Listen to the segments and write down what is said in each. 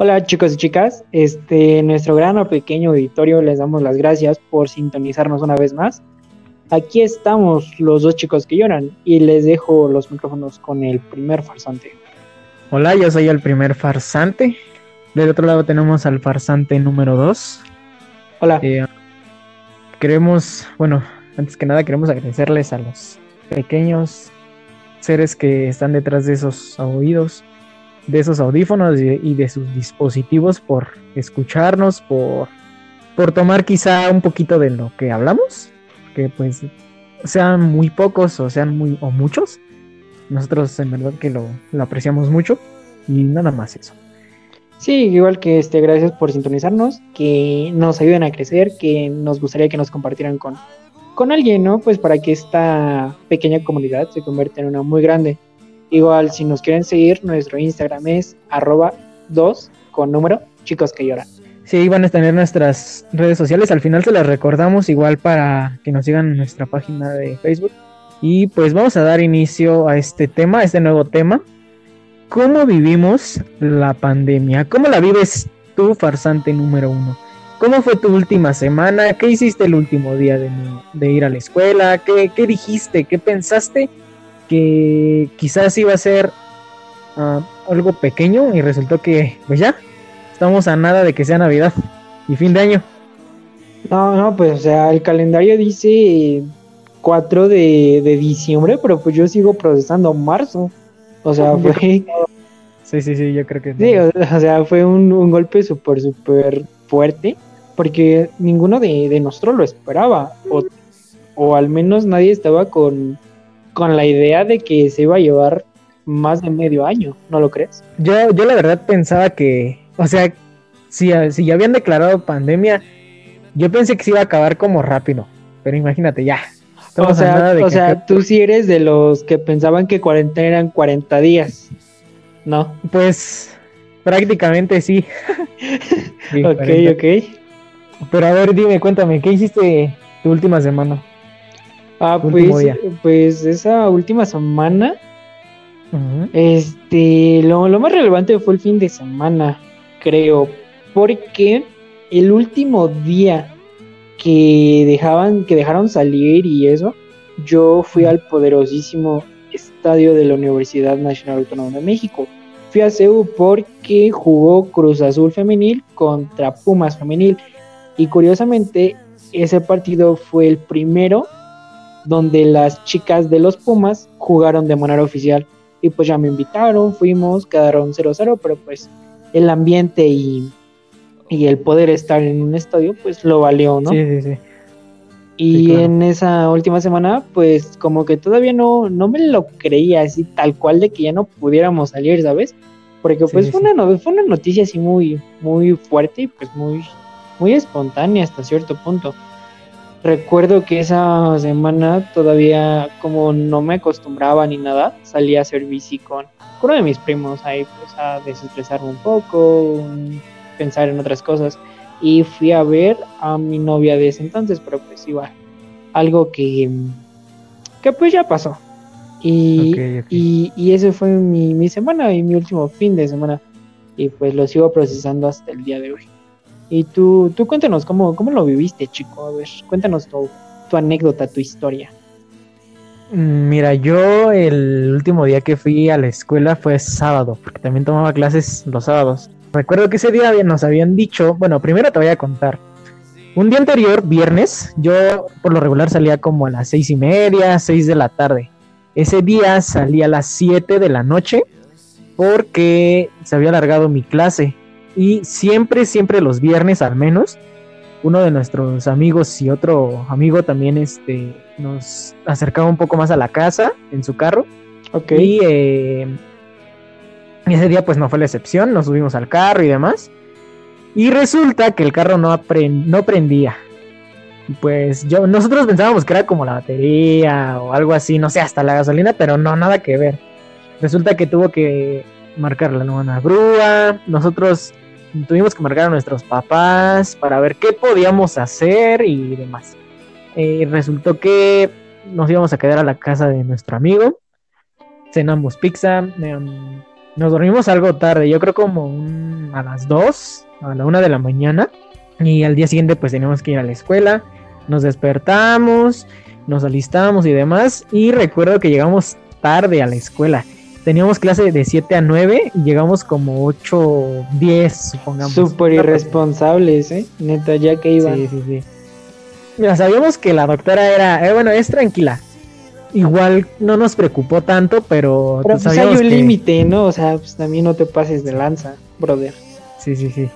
Hola chicos y chicas, este nuestro gran o pequeño auditorio les damos las gracias por sintonizarnos una vez más. Aquí estamos los dos chicos que lloran y les dejo los micrófonos con el primer farsante. Hola, yo soy el primer farsante. Del otro lado tenemos al farsante número 2. Hola. Eh, queremos, bueno, antes que nada queremos agradecerles a los pequeños seres que están detrás de esos oídos, de esos audífonos y, de sus dispositivos por escucharnos, por, por tomar quizá un poquito de lo que hablamos, que pues sean muy pocos o sean muy o muchos. Nosotros en verdad que lo, apreciamos mucho y nada más eso. Sí, igual que este, gracias por sintonizarnos, que nos ayuden a crecer, que nos gustaría que nos compartieran con, con alguien, ¿no? Pues para que esta pequeña comunidad se convierta en una muy grande. Igual, si nos quieren seguir, nuestro Instagram es arroba 2 con número chicos que lloran. Sí, van a tener nuestras redes sociales. Al final se las recordamos igual para que nos sigan en nuestra página de Facebook. Y pues vamos a dar inicio a este tema, a este nuevo tema. ¿Cómo vivimos la pandemia? ¿Cómo la vives tú, farsante número uno? ¿Cómo fue tu última semana? ¿Qué hiciste el último día de, ir a la escuela? ¿Qué, dijiste? ¿Qué pensaste? Que quizás iba a ser ah, algo pequeño y resultó que, pues ya, estamos a nada de que sea Navidad y fin de año. No, no, pues o sea, el calendario dice 4 de, de diciembre, pero pues yo sigo procesando marzo. O sea, fue... Sí, sí, sí, yo creo que... Sí, o, sea, fue un, un golpe súper, súper fuerte porque ninguno de, nosotros lo esperaba, o, al menos nadie estaba con, con la idea de que se iba a llevar más de medio año, ¿no lo crees? Yo, yo la verdad pensaba que, o sea, si, si ya habían declarado pandemia, yo pensé que se iba a acabar como rápido, pero imagínate, ya. O sea, o sea tú sí eres de los que pensaban que cuarentena eran 40 días, ¿no? Pues prácticamente sí. ok, ok. Pero a ver, dime, cuéntame, ¿qué hiciste tu última semana? Ah, pues, pues esa última semana, este, lo, lo más relevante fue el fin de semana, creo, porque el último día que dejaban, que dejaron salir y eso, yo fui al poderosísimo estadio de la Universidad Nacional Autónoma de México. Fui a CEU porque jugó Cruz Azul femenil contra Pumas femenil. Y curiosamente, ese partido fue el primero donde las chicas de los Pumas jugaron de manera oficial. Y pues ya me invitaron, fuimos, quedaron 0-0, pero pues el ambiente y, el poder estar en un estadio, pues lo valió, ¿no? Sí, sí, sí. Y en esa última semana, pues como que todavía no, no me lo creía así tal cual de que ya no pudiéramos salir, ¿sabes? Porque pues fue, Una, fue una noticia así muy, muy fuerte y pues muy muy espontánea hasta cierto punto. Recuerdo que esa semana todavía como no me acostumbraba ni nada, salí a hacer bici con, uno de mis primos ahí pues a desestresarme un poco, pensar en otras cosas y fui a ver a mi novia de ese entonces, pero pues igual, algo que, que pues ya pasó. Y, y, y ese fue mi, mi semana y mi último fin de semana y pues lo sigo procesando hasta el día de hoy. Y tú, tú cuéntanos cómo, cómo lo viviste, chico. A ver, cuéntanos tu, tu anécdota, tu historia. Mm, mira, yo el último día que fui a la escuela fue sábado, porque también tomaba clases los sábados. Recuerdo que ese día nos habían dicho, bueno, primero te voy a contar. Un día anterior, viernes, yo por lo regular salía como a las seis y media, seis de la tarde. Ese día salí a las siete de la noche porque se había alargado mi clase y siempre, siempre los viernes al menos, uno de nuestros amigos y otro amigo también este, nos acercaba un poco más a la casa en su carro. Ok. Y eh, ese día pues no fue la excepción, nos subimos al carro y demás. Y resulta que el carro no, no prendía. Pues yo, nosotros pensábamos que era como la batería o algo así, no sé, hasta la gasolina, pero no, nada que ver. Resulta que tuvo que marcar la nueva grúa. Nosotros tuvimos que marcar a nuestros papás para ver qué podíamos hacer y demás. Eh, resultó que nos íbamos a quedar a la casa de nuestro amigo, cenamos pizza, em, nos dormimos algo tarde, yo creo como a las 2, a la 1 de la mañana. Y al día siguiente pues teníamos que ir a la escuela, nos despertamos, nos alistamos y demás. Y recuerdo que llegamos tarde a la escuela. Teníamos clase de 7 a 9 y llegamos como 8, 10, supongamos. Súper irresponsables, ¿eh? Neta, ya que iban. Sí, sí, sí. Mira, sabíamos que la doctora era, eh, bueno, es tranquila. Igual no nos preocupó tanto, pero... Pero pues hay un límite, ¿no? O sea, pues también no te pases de lanza, brother. Sí, sí, sí.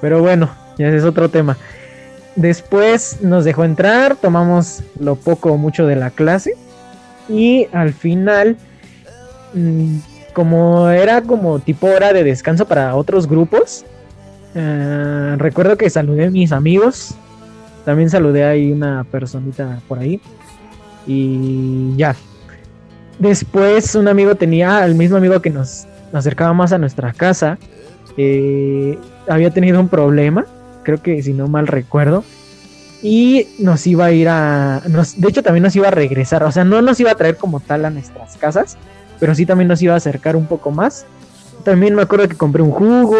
Pero bueno, ya ese es otro tema. Después nos dejó entrar, tomamos lo poco o mucho de la clase y al final, como era como tipo hora de descanso para otros grupos, eh, recuerdo que saludé a mis amigos, también saludé ahí una personita por ahí y ya. Después un amigo tenía, el mismo amigo que nos acercaba más a nuestra casa, eh, había tenido un problema creo que si no mal recuerdo. Y nos iba a ir a. Nos, de hecho, también nos iba a regresar. O sea, no nos iba a traer como tal a nuestras casas. Pero sí también nos iba a acercar un poco más. También me acuerdo que compré un jugo.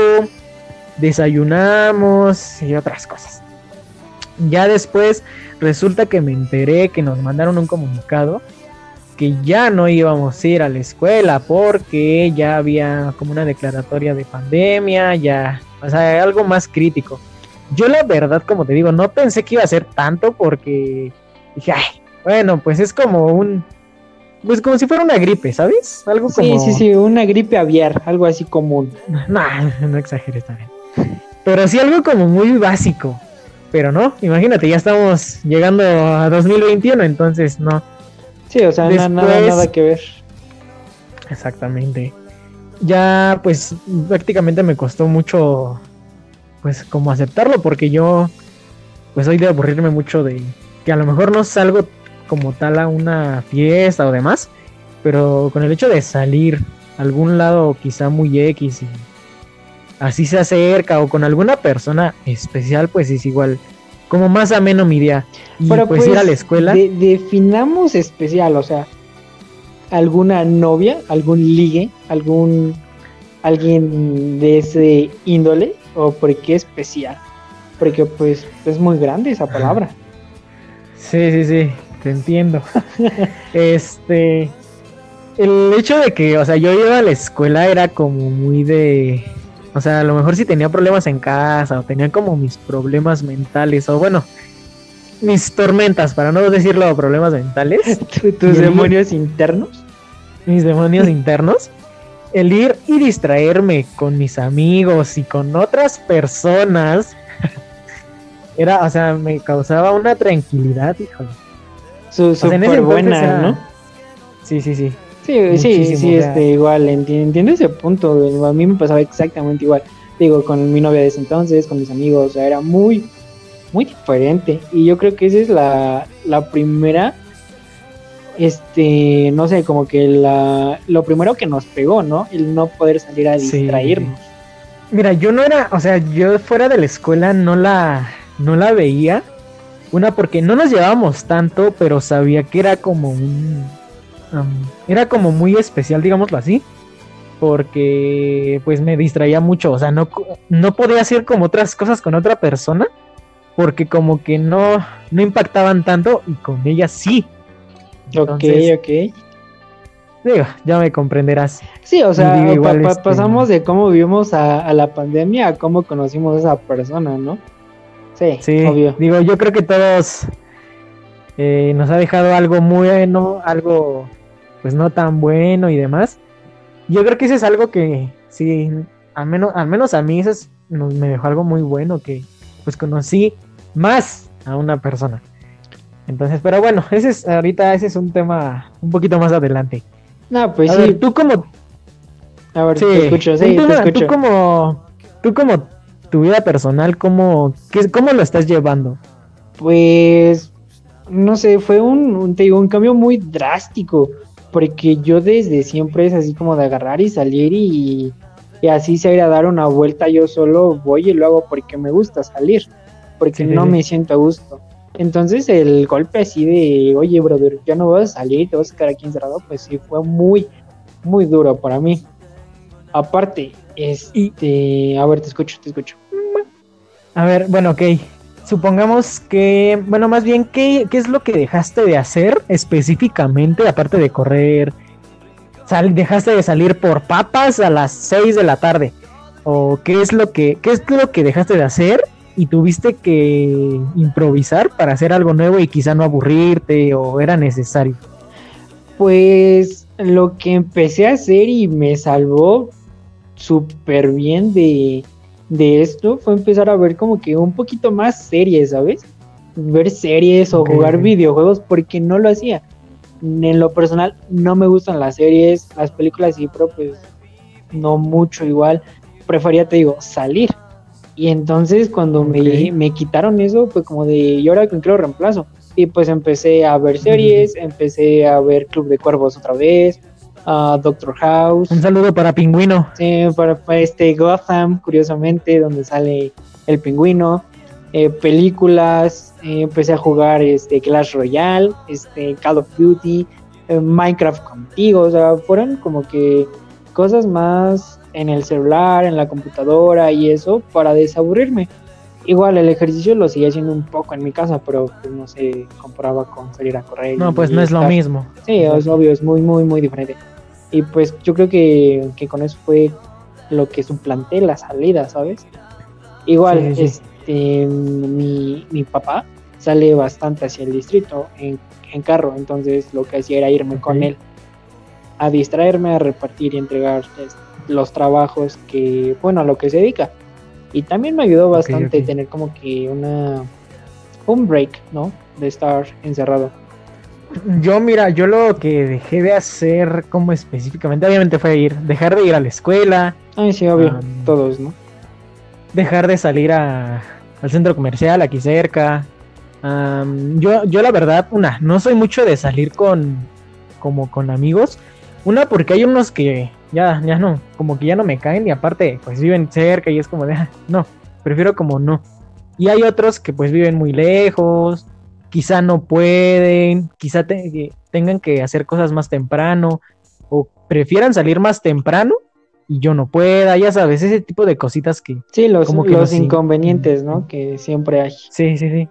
Desayunamos y otras cosas. Ya después resulta que me enteré que nos mandaron un comunicado que ya no íbamos a ir a la escuela porque ya había como una declaratoria de pandemia, ya, o sea, algo más crítico. Yo la verdad, como te digo, no pensé que iba a ser tanto porque dije, ay, bueno, pues es como un... Pues como si fuera una gripe, ¿sabes? Algo como... Sí, sí, sí, una gripe aviar, algo así común. No, no exageres también. Pero sí algo como muy básico. Pero no, imagínate, ya estamos llegando a 2021, entonces no. Sí, o sea, nada, nada que ver. Exactamente. Ya, pues prácticamente me costó mucho pues como aceptarlo porque yo pues soy de aburrirme mucho de que a lo mejor no salgo como tal a una fiesta o demás, pero con el hecho de salir a algún lado quizá muy X y así se acerca o con alguna persona especial, pues es igual como más ameno mi día. Y pues, pues, ir a la pues, escuela. definamos especial, o sea, alguna novia, algún ligue, algún alguien de ese índole o por qué especial. Porque pues es muy grande esa palabra. Sí, sí, sí, te entiendo. este, el hecho de que, o sea, yo iba a la escuela era como muy de, o sea, a lo mejor si tenía problemas en casa o tenía como mis problemas mentales o bueno, mis tormentas, para no decirlo problemas mentales. ¿Tus demonios internos? Mis demonios internos el ir y distraerme con mis amigos y con otras personas era, o sea, me causaba una tranquilidad, híjole. Súper buena, ¿no? Sí, sí, sí. Sí, sí, sí, este, igual, entiendo, ese punto. A mí me pasaba exactamente igual. Digo, con mi novia de ese entonces, con mis amigos, o sea, era muy, muy diferente. Y yo creo que esa es la, la primera este, no sé, como que la, lo primero que nos pegó, ¿no? El no poder salir a distraernos. Mira, yo no era, o sea, yo fuera de la escuela no la, no la veía. Una porque no nos llevábamos tanto, pero sabía que era como un, era como muy especial, digámoslo así. Porque pues me distraía mucho, o sea, no, no podía hacer como otras cosas con otra persona. Porque como que no, no impactaban tanto y con ella sí ok, ok. Digo, ya me comprenderás. Sí, o sea, este, pasamos de cómo vivimos a, la pandemia a cómo conocimos a esa persona, ¿no? Sí, sí obvio. Digo, yo creo que todos eh, nos ha dejado algo bueno, algo pues no tan bueno y demás. Yo creo que eso es algo que sí, al menos, al menos a mí eso me dejó algo muy bueno, que pues conocí más a una persona. Entonces, pero bueno, ese es ahorita ese es un tema un poquito más adelante. No, pues sí. tú como A ver, te escucho, sí, te escucho. Tú como tú como tu vida personal, ¿cómo, qué, cómo lo estás llevando? Pues no sé, fue un, te digo, un cambio muy drástico, porque yo desde siempre es así como de agarrar y salir y, y así se ir a dar una vuelta yo solo voy y lo hago porque me gusta salir, porque no me siento a gusto. Entonces el golpe así de, oye, brother, ya no vas a salir, te vas a quedar aquí encerrado, pues sí, fue muy, muy duro para mí. Aparte, este, a ver, te escucho, te escucho. A ver, bueno, ok. Supongamos que, bueno, más bien, ¿qué, qué es lo que dejaste de hacer específicamente, aparte de correr? Sal, ¿Dejaste de salir por papas a las 6 de la tarde? ¿O qué es lo que, qué es lo que dejaste de hacer y tuviste que improvisar para hacer algo nuevo y quizá no aburrirte o era necesario? Pues lo que empecé a hacer y me salvó súper bien de, esto fue empezar a ver como que un poquito más series, ¿sabes? Ver series o jugar videojuegos porque no lo hacía. En lo personal no me gustan las series, las películas sí, pero pues no mucho igual. Prefería, te digo, salir. Y entonces cuando me, me, quitaron eso fue como de, ¿y ahora con qué lo reemplazo? Y pues empecé a ver series, empecé a ver Club de Cuervos otra vez, a Doctor House. Un saludo para Pingüino. Sí, para, este Gotham, curiosamente, donde sale el pingüino. Eh, películas, eh, empecé a jugar este Clash Royale, este Call of Duty, eh, Minecraft contigo, o sea, fueron como que cosas más en el celular, en la computadora y eso para desaburrirme. Igual el ejercicio lo seguía haciendo un poco en mi casa, pero pues, no se comparaba con salir a correr. No, pues no es lo mismo. Sí, es obvio, es muy, muy, muy diferente. Y pues yo creo que, con eso fue lo que suplanté la salida, ¿sabes? Igual, este mi, mi, papá sale bastante hacia el distrito en, en, carro, entonces lo que hacía era irme con él a distraerme, a repartir y entregar este, los trabajos que, bueno, a lo que se dedica. Y también me ayudó bastante tener como que una un break, ¿no? De estar encerrado. Yo, mira, yo lo que dejé de hacer como específicamente, obviamente fue ir, dejar de ir a la escuela. Ay, sí, obvio, todos, ¿no? Dejar de salir a, al centro comercial aquí cerca. yo, yo la verdad, una, no soy mucho de salir con, como con amigos. Una, porque hay unos que ya, ya no, como que ya no me caen y aparte, pues viven cerca y es como de, ah, no, prefiero como no. Y hay otros que pues viven muy lejos, quizá no pueden, quizá tengan que hacer cosas más temprano o prefieran salir más temprano y yo no pueda, ya sabes, ese tipo de cositas que... Sí, los, como que los inconvenientes, ¿no? Que siempre hay. Sí, sí, sí.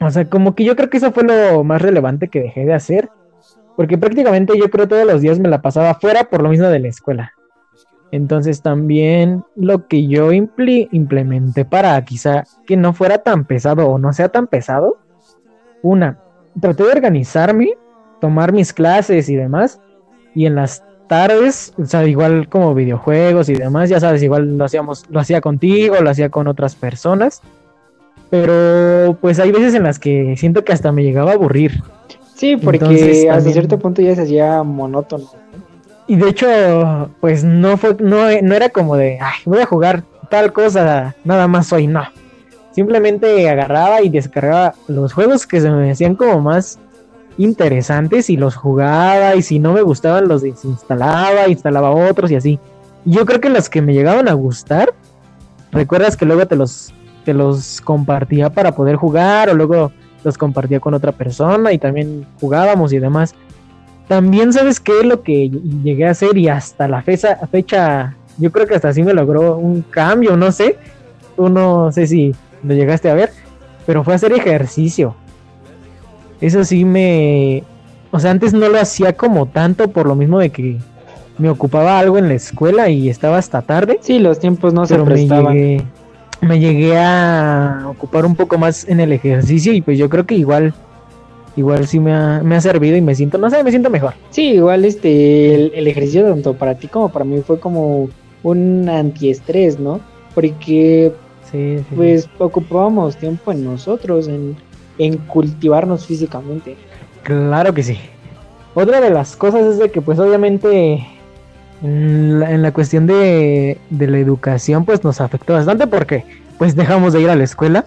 O sea, como que yo creo que eso fue lo más relevante que dejé de hacer porque prácticamente yo creo todos los días me la pasaba fuera por lo mismo de la escuela. Entonces también lo que yo implementé para quizá que no fuera tan pesado o no sea tan pesado, una, traté de organizarme, tomar mis clases y demás, y en las tardes, o sea, igual como videojuegos y demás, ya sabes, igual lo hacíamos, lo hacía contigo, lo hacía con otras personas, pero pues hay veces en las que siento que hasta me llegaba a aburrir. Sí, porque hasta cierto punto ya se hacía monótono. Y de hecho, pues no fue, no, no era como de, ay, voy a jugar tal cosa, nada más hoy, no. Simplemente agarraba y descargaba los juegos que se me hacían como más interesantes y los jugaba y si no me gustaban los desinstalaba, instalaba otros y así. Yo creo que los que me llegaban a gustar, recuerdas que luego te los, te los compartía para poder jugar o luego los compartía con otra persona y también jugábamos y demás. También sabes qué es lo que llegué a hacer y hasta la fecha, fecha yo creo que hasta así me logró un cambio, no sé. Tú no sé si lo llegaste a ver, pero fue hacer ejercicio. Eso sí me... O sea, antes no lo hacía como tanto por lo mismo de que me ocupaba algo en la escuela y estaba hasta tarde. Sí, los tiempos no se prestaban me llegué a ocupar un poco más en el ejercicio y pues yo creo que igual igual sí me ha, me ha servido y me siento, no sé, me siento mejor. Sí, igual este el, ejercicio tanto para ti como para mí fue como un antiestrés, ¿no? Porque pues ocupábamos tiempo en nosotros, en, en cultivarnos físicamente. Claro que sí. Otra de las cosas es de que pues obviamente en la, cuestión de, la educación, pues nos afectó bastante porque pues dejamos de ir a la escuela.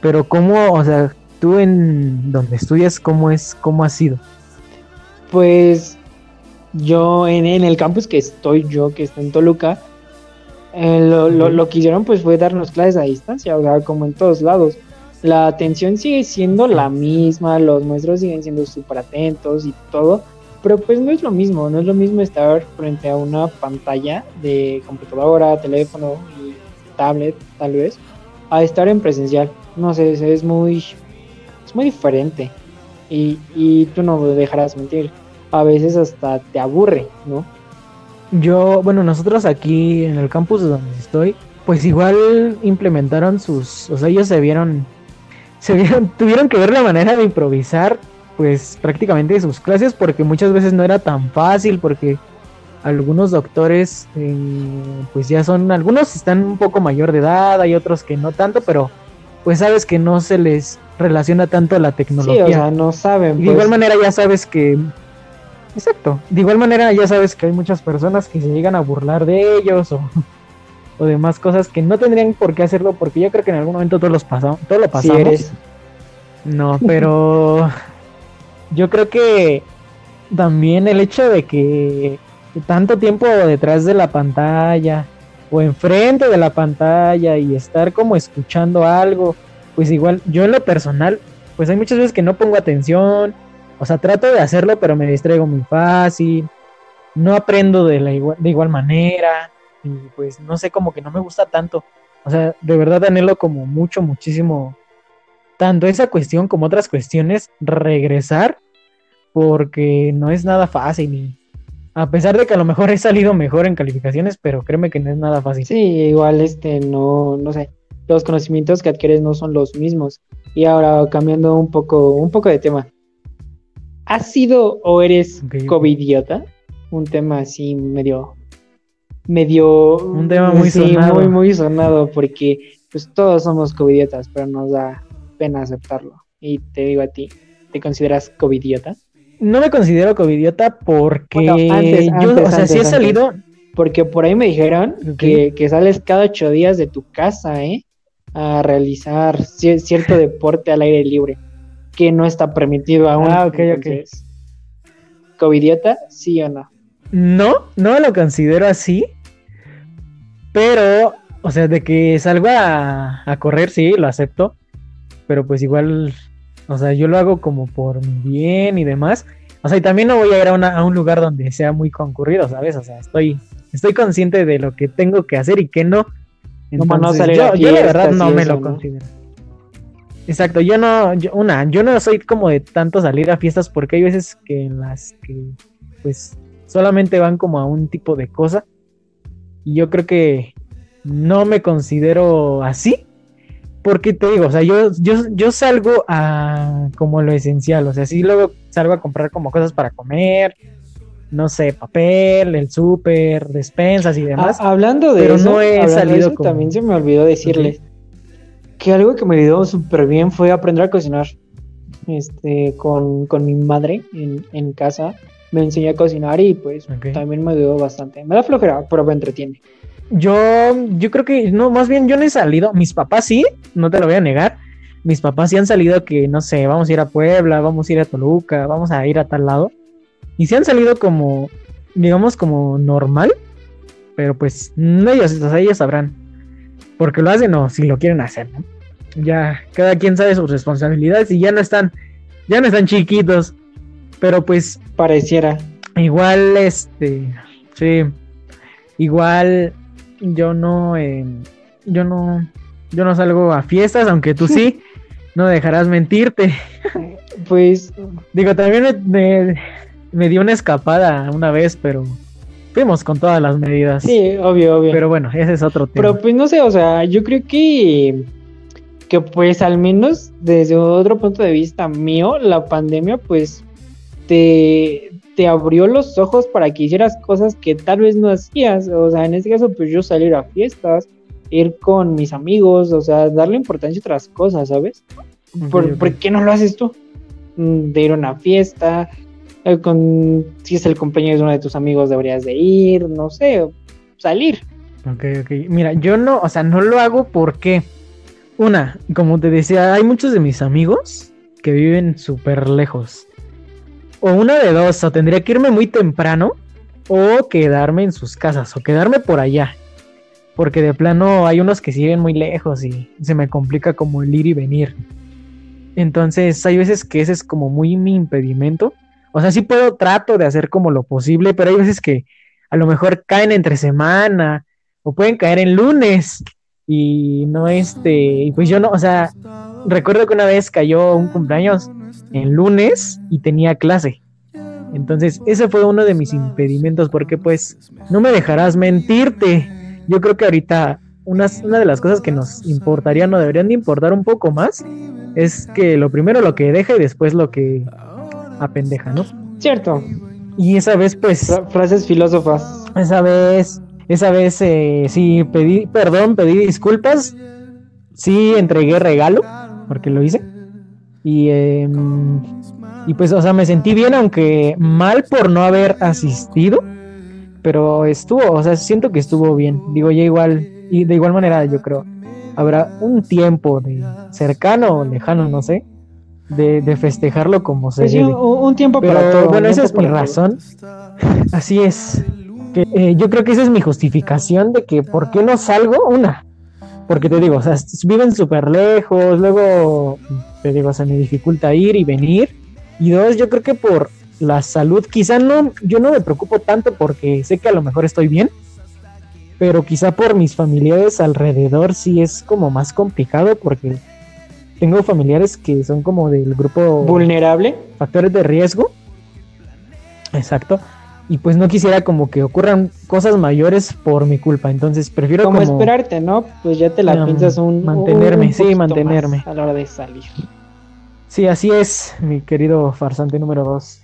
Pero cómo, o sea, tú en donde estudias, ¿cómo es, cómo ha sido? Pues yo en, el campus que estoy yo, que está en Toluca, eh, lo, lo, que hicieron pues fue darnos clases a distancia, o sea, como en todos lados. La atención sigue siendo la misma, los maestros siguen siendo súper atentos y todo, pero pues no es lo mismo, no es lo mismo estar frente a una pantalla de computadora, teléfono y tablet, tal vez, a estar en presencial. No sé, es muy, es muy diferente. Y, y tú no dejarás mentir. A veces hasta te aburre, ¿no? Yo, bueno, nosotros aquí en el campus donde estoy, pues igual implementaron sus, o sea, ellos se vieron, se vieron, tuvieron que ver la manera de improvisar, pues prácticamente sus clases, porque muchas veces no era tan fácil, porque algunos doctores, eh, pues ya son, algunos están un poco mayor de edad, hay otros que no tanto, pero pues sabes que no se les relaciona tanto a la tecnología. Sí, o sea, no saben. de igual pues. manera ya sabes que Exacto. De igual manera, ya sabes que hay muchas personas que se llegan a burlar de ellos o, o demás cosas que no tendrían por qué hacerlo porque yo creo que en algún momento todos los pasamos, todo lo pasamos. No, pero yo creo que también el hecho de que tanto tiempo detrás de la pantalla o enfrente de la pantalla y estar como escuchando algo, pues igual yo en lo personal, pues hay muchas veces que no pongo atención o sea, trato de hacerlo, pero me distraigo muy fácil. No aprendo de, la igual, de igual manera. Y pues no sé, como que no me gusta tanto. O sea, de verdad anhelo como mucho, muchísimo. Tanto esa cuestión como otras cuestiones, regresar. Porque no es nada fácil. Y a pesar de que a lo mejor he salido mejor en calificaciones, pero créeme que no es nada fácil. Sí, igual este, no, no sé. Los conocimientos que adquieres no son los mismos. Y ahora cambiando un poco, un poco de tema. ¿Has sido o eres covidiota? Un tema así medio. medio. Un tema muy sonado. Muy, muy sonado, porque pues todos somos covidiotas, pero nos da pena aceptarlo. Y te digo a ti, ¿te consideras covidiota? No me considero covidiota porque antes, yo, o sea, sí he salido. Porque por ahí me dijeron que, que, sales cada ocho días de tu casa, ¿eh? A realizar cierto deporte al aire libre que no está permitido aún. Ah, ok, ok. ¿Covidiota? ¿Sí o no? No, no lo considero así. Pero, o sea, de que salga a, correr, sí, lo acepto. Pero pues igual, o sea, yo lo hago como por mi bien y demás. O sea, y también no voy a ir a, un lugar donde sea muy concurrido, ¿sabes? O sea, estoy, estoy consciente de lo que tengo que hacer y que no. Entonces, yo, yo, de verdad no me lo considero. Exacto, yo no, una, yo no soy como de tanto salir a fiestas porque hay veces que en las que pues solamente van como a un tipo de cosa y yo creo que no me considero así porque te digo, o sea, yo, yo, yo salgo a como lo esencial, o sea, sí luego salgo a comprar como cosas para comer, no sé, papel, el súper, despensas y demás. hablando de eso, no he salido también se me olvidó decirles que algo que me ayudó súper bien fue aprender a cocinar. Este, con, mi madre en, casa. Me enseñé a cocinar y pues también me ayudó bastante. Me da flojera, pero me entretiene. Yo, yo creo que, no, más bien yo no he salido. Mis papás sí, no te lo voy a negar. Mis papás sí han salido que, no sé, vamos a ir a Puebla, vamos a ir a Toluca, vamos a ir a tal lado. Y sí han salido como, digamos, como normal. Pero pues, ellos, o sea, ellos sabrán. Porque lo hacen o si lo quieren hacer, ¿no? ya cada quien sabe sus responsabilidades y ya no están, ya no están chiquitos, pero pues pareciera. Igual, este, sí, igual yo no, eh, yo no, yo no salgo a fiestas, aunque tú sí, no dejarás mentirte. Pues, digo, también me, me dio una escapada una vez, pero fuimos con todas las medidas. Sí, obvio, obvio. Pero bueno, ese es otro tema. Pero pues no sé, o sea, yo creo que que pues al menos desde otro punto de vista mío, la pandemia pues te, te abrió los ojos para que hicieras cosas que tal vez no hacías. O sea, en este caso pues yo salir a fiestas, ir con mis amigos, o sea, darle importancia a otras cosas, ¿sabes? ¿Por, qué no lo haces tú? Mm, de ir a una fiesta, eh, con, si es el cumpleaños de uno de tus amigos deberías de ir, no sé, salir. Ok, ok. Mira, yo no, o sea, no lo hago porque una, como te decía, hay muchos de mis amigos que viven súper lejos. O una de dos, o tendría que irme muy temprano o quedarme en sus casas o quedarme por allá. Porque de plano hay unos que siguen muy lejos y se me complica como el ir y venir. Entonces hay veces que ese es como muy mi impedimento. O sea, sí puedo, trato de hacer como lo posible, pero hay veces que a lo mejor caen entre semana o pueden caer en lunes y no este, pues yo no, o sea, recuerdo que una vez cayó un cumpleaños en lunes y tenía clase. Entonces, ese fue uno de mis impedimentos porque pues no me dejarás mentirte. Yo creo que ahorita una, una de las cosas que nos importaría, no deberían de importar un poco más, es que lo primero lo que deja y después lo que apendeja, ¿no? Cierto. Y esa vez, pues. frases filósofas. Esa vez, esa vez eh, sí pedí perdón, pedí disculpas. Sí entregué regalo, porque lo hice. Y, em, y pues, o sea, me sentí bien, aunque mal por no haber asistido. Pero estuvo, o sea, siento que estuvo bien. Digo, ya igual, y de igual manera, yo creo, habrá un tiempo de cercano o lejano, no sé, de, festejarlo como se pues un, tiempo para todo. Bueno, esa es mi razón. Así es. Que, eh, yo creo que esa es mi justificación de que por qué no salgo. Una, porque te digo, o sea, viven súper lejos, luego te digo, se me dificulta ir y venir. Y dos, yo creo que por la salud, quizá no, yo no me preocupo tanto porque sé que a lo mejor estoy bien, pero quizá por mis familiares alrededor sí es como más complicado porque tengo familiares que son como del grupo vulnerable, factores de riesgo. Exacto. Y pues no quisiera como que ocurran cosas mayores por mi culpa, entonces prefiero como, esperarte, ¿no? Pues ya te la um, piensas un mantenerme, sí, mantenerme a la hora de salir. Sí, así es, mi querido farsante número dos.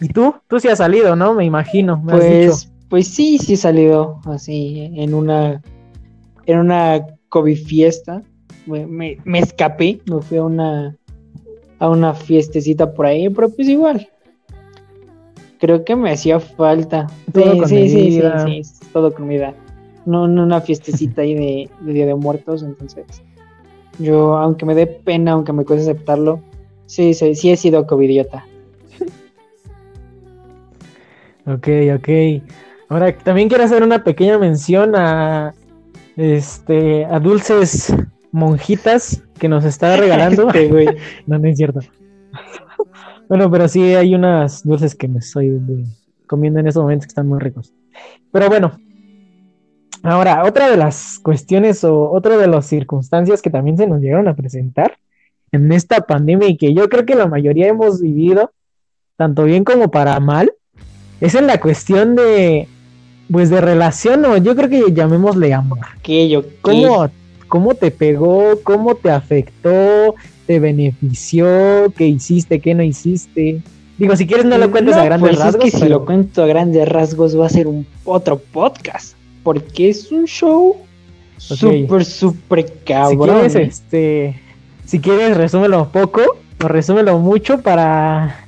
¿Y tú? Tú sí has salido, ¿no? Me imagino. pues, pues sí, sí he salido así en una en una COVID fiesta me, me, escapé, me fui a una, a una fiestecita por ahí, pero pues igual. Creo que me hacía falta. Todo sí, sí, sí, sí, todo comida. No, no una fiestecita ahí de, Día de Muertos, entonces. Yo, aunque me dé pena, aunque me cueste aceptarlo, sí, sí, sí he sido covidiota. ok, ok. Ahora, también quiero hacer una pequeña mención a este a dulces monjitas que nos está regalando. no, no es cierto. Bueno, pero sí hay unas dulces que me estoy comiendo en estos momentos que están muy ricos. Pero bueno, ahora, otra de las cuestiones o otra de las circunstancias que también se nos llegaron a presentar en esta pandemia y que yo creo que la mayoría hemos vivido, tanto bien como para mal, es en la cuestión de, pues de relación, o yo creo que llamémosle amor. yo ¿Cómo, cómo te pegó, cómo te afectó, te benefició, qué hiciste, qué no hiciste. Digo, si quieres no lo cuentes a grandes pues rasgos. Es que si lo cuento a grandes rasgos va a ser un otro podcast, porque es un show súper, súper cabrón. Si quieres, este, si quieres resúmelo poco o resúmelo mucho para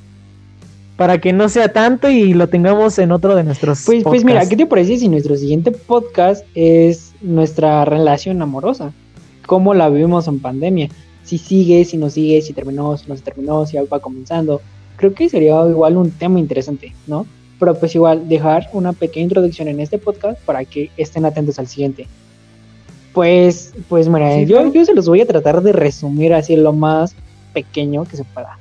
para que no sea tanto y lo tengamos en otro de nuestros pues, Pues mira, ¿qué te parece si nuestro siguiente podcast es nuestra relación amorosa? ¿Cómo la vivimos en pandemia? Si sigue, si no sigue, si terminó, si no se terminó, si va comenzando. Creo que sería igual un tema interesante, ¿no? Pero pues igual dejar una pequeña introducción en este podcast para que estén atentos al siguiente. Pues, pues mira, yo, yo se los voy a tratar de resumir así lo más pequeño que se pueda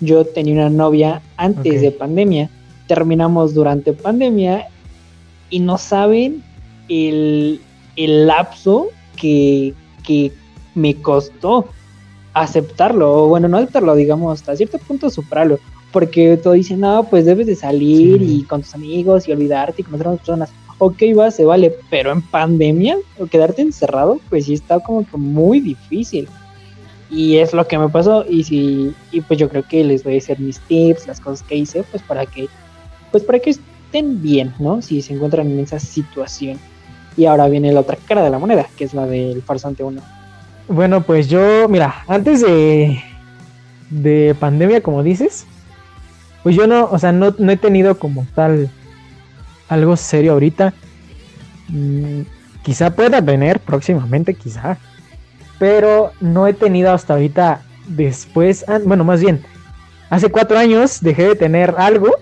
yo tenía una novia antes de pandemia, terminamos durante pandemia y no saben el, lapso que, me costó aceptarlo, o bueno, no aceptarlo, digamos, hasta cierto punto superarlo, porque todo dice, no, pues debes de salir y con tus amigos y olvidarte y conocer a otras personas. Ok, va, se vale, pero en pandemia, o quedarte encerrado, pues sí está como que muy difícil. Y es lo que me pasó y si y pues yo creo que les voy a hacer mis tips, las cosas que hice, pues para que pues para que estén bien, ¿no? Si se encuentran en esa situación. Y ahora viene la otra cara de la moneda, que es la del farsante 1. Bueno, pues yo, mira, antes de de pandemia, como dices, pues yo no, o sea, no, no he tenido como tal algo serio ahorita. Mm, quizá pueda tener próximamente, quizá pero no he tenido hasta ahorita después, ah, bueno, más bien, hace cuatro años dejé de tener algo,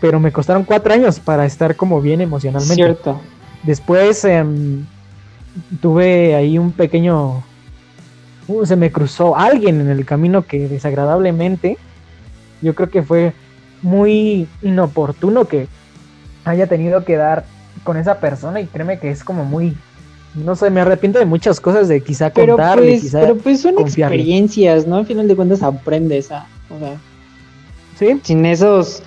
pero me costaron cuatro años para estar como bien emocionalmente. Cierto. Después em, tuve ahí un pequeño, uh, se me cruzó alguien en el camino que desagradablemente, yo creo que fue muy inoportuno que haya tenido que dar con esa persona y créeme que es como muy no sé, me arrepiento de muchas cosas de quizá pero contarle, pues, quizá pero pues son confiarle. experiencias, ¿no? Al final de cuentas aprendes a, o sea, Sí, sin esos,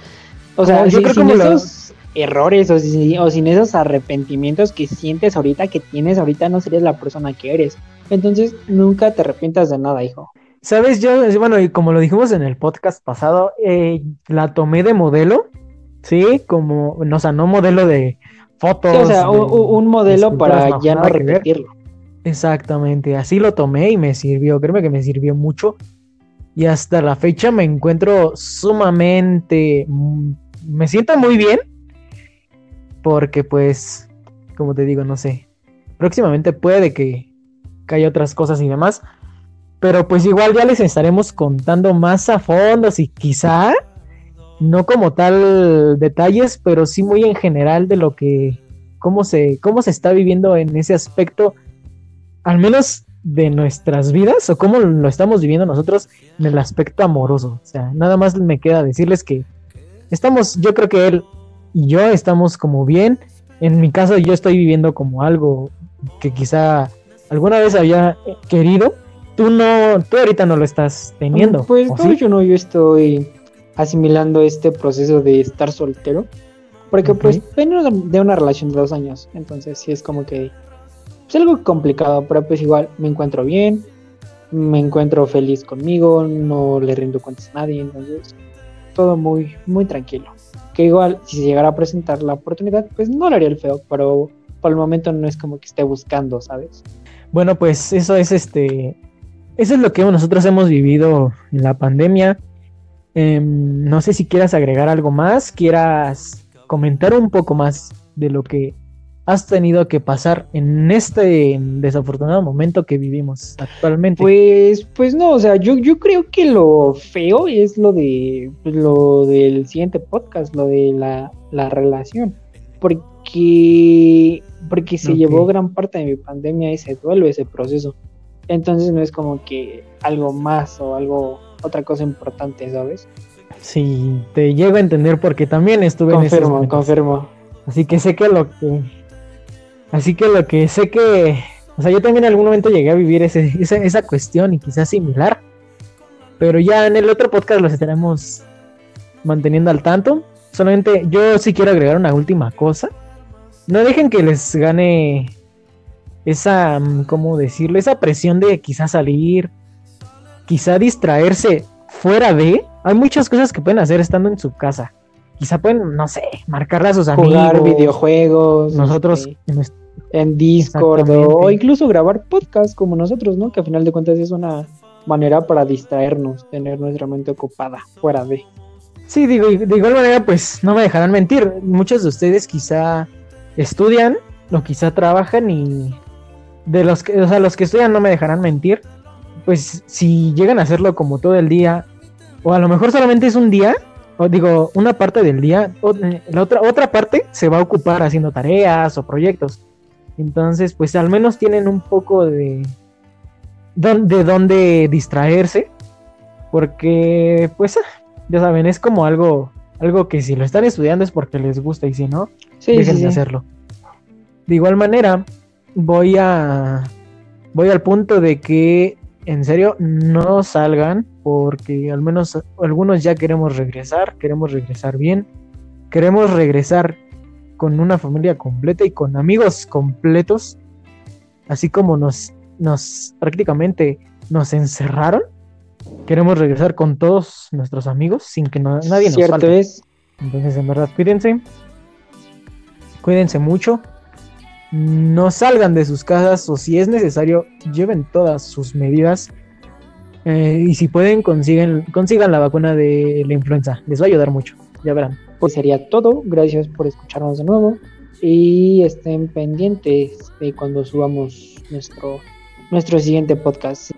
o sea, yo creo sin lo- esos errores o sin, o sin esos arrepentimientos que sientes ahorita, que tienes ahorita, no serías la persona que eres. Entonces, nunca te arrepientas de nada, hijo. Sabes, yo, bueno, y como lo dijimos en el podcast pasado, eh, la tomé de modelo, sí, como, no, o sea, no modelo de fotos. Sí, o sea, de- un modelo para no, ya no repetirlo. Exactamente, así lo tomé y me sirvió, créeme que me sirvió mucho. Y hasta la fecha me encuentro sumamente, mm, me siento muy bien, porque pues, como te digo, no sé, próximamente puede que, que haya otras cosas y demás, pero pues igual ya les estaremos contando más a fondo, si quizá, no como tal detalles, pero sí muy en general de lo que, cómo se, cómo se está viviendo en ese aspecto al menos de nuestras vidas o cómo lo estamos viviendo nosotros en el aspecto amoroso. O sea, nada más me queda decirles que estamos, yo creo que él y yo estamos como bien. En mi caso yo estoy viviendo como algo que quizá alguna vez había querido. Tú no, tú ahorita no lo estás teniendo. Pues ¿o no, sí? yo no, yo estoy asimilando este proceso de estar soltero. Porque pues vengo de una relación de dos años. Entonces sí es como que es algo complicado, pero pues igual me encuentro bien, me encuentro feliz conmigo, no le rindo cuentas a nadie, entonces todo muy, muy tranquilo. Que igual, si se llegara a presentar la oportunidad, pues no le haría el feo, pero por el momento no es como que esté buscando, ¿sabes? Bueno, pues eso es este. Eso es lo que nosotros hemos vivido en la pandemia. Em, no sé si quieras agregar algo más, quieras comentar un poco más de lo que has tenido que pasar en este desafortunado momento que vivimos actualmente. Pues, pues no, o sea, yo, yo creo que lo feo es lo de lo del siguiente podcast, lo de la, la relación. Porque, porque se Ok. llevó gran parte de mi pandemia ese duelo, ese proceso. Entonces no es como que algo más o algo, otra cosa importante, ¿sabes? Sí, te llego a entender porque también estuve en esos Confirmo, confirmo. Así que sé que lo que. Así que lo que sé que. O sea, yo también en algún momento llegué a vivir ese, esa, esa cuestión y quizás similar. Pero ya en el otro podcast los estaremos manteniendo al tanto. Solamente yo sí quiero agregar una última cosa. No dejen que les gane esa, mm, ¿cómo decirlo? Esa presión de quizás salir, quizá distraerse fuera de. Hay muchas cosas que pueden hacer estando en su casa. Quizá pueden, no sé, marcarle a sus Jugar amigos. videojuegos. Nosotros este, en Discord o, incluso grabar podcast como nosotros, ¿no? Que a final de cuentas es una manera para distraernos, tener nuestra mente ocupada fuera de. Sí, digo, de igual manera, pues no me dejarán mentir. Muchos de ustedes quizá estudian o quizá trabajan y de los que, o sea, los que estudian no me dejarán mentir. Pues si llegan a hacerlo como todo el día, o a lo mejor solamente es un día, o digo, una parte del día, eh, la otra, otra parte se va a ocupar haciendo tareas o proyectos. Entonces, pues al menos tienen un poco de, de dónde distraerse. Porque, pues, ah, ya saben, es como algo, algo que si lo están estudiando es porque les gusta y si no, Sí, dejen sí, de sí. hacerlo. De igual manera, voy a voy al punto de que en serio no salgan porque al menos algunos ya queremos regresar, queremos regresar bien, queremos regresar con una familia completa y con amigos completos, así como nos nos prácticamente nos encerraron. Queremos regresar con todos nuestros amigos sin que no- nadie nos Cierto falte. es. Entonces, en verdad, cuídense. Cuídense mucho. No salgan de sus casas o si es necesario, lleven todas sus medidas. Eh, y si pueden, consiguen, consigan la vacuna de la influenza. Les va a ayudar mucho. Ya verán. Pues sería todo. Gracias por escucharnos de nuevo. Y estén pendientes de cuando subamos nuestro, nuestro siguiente podcast.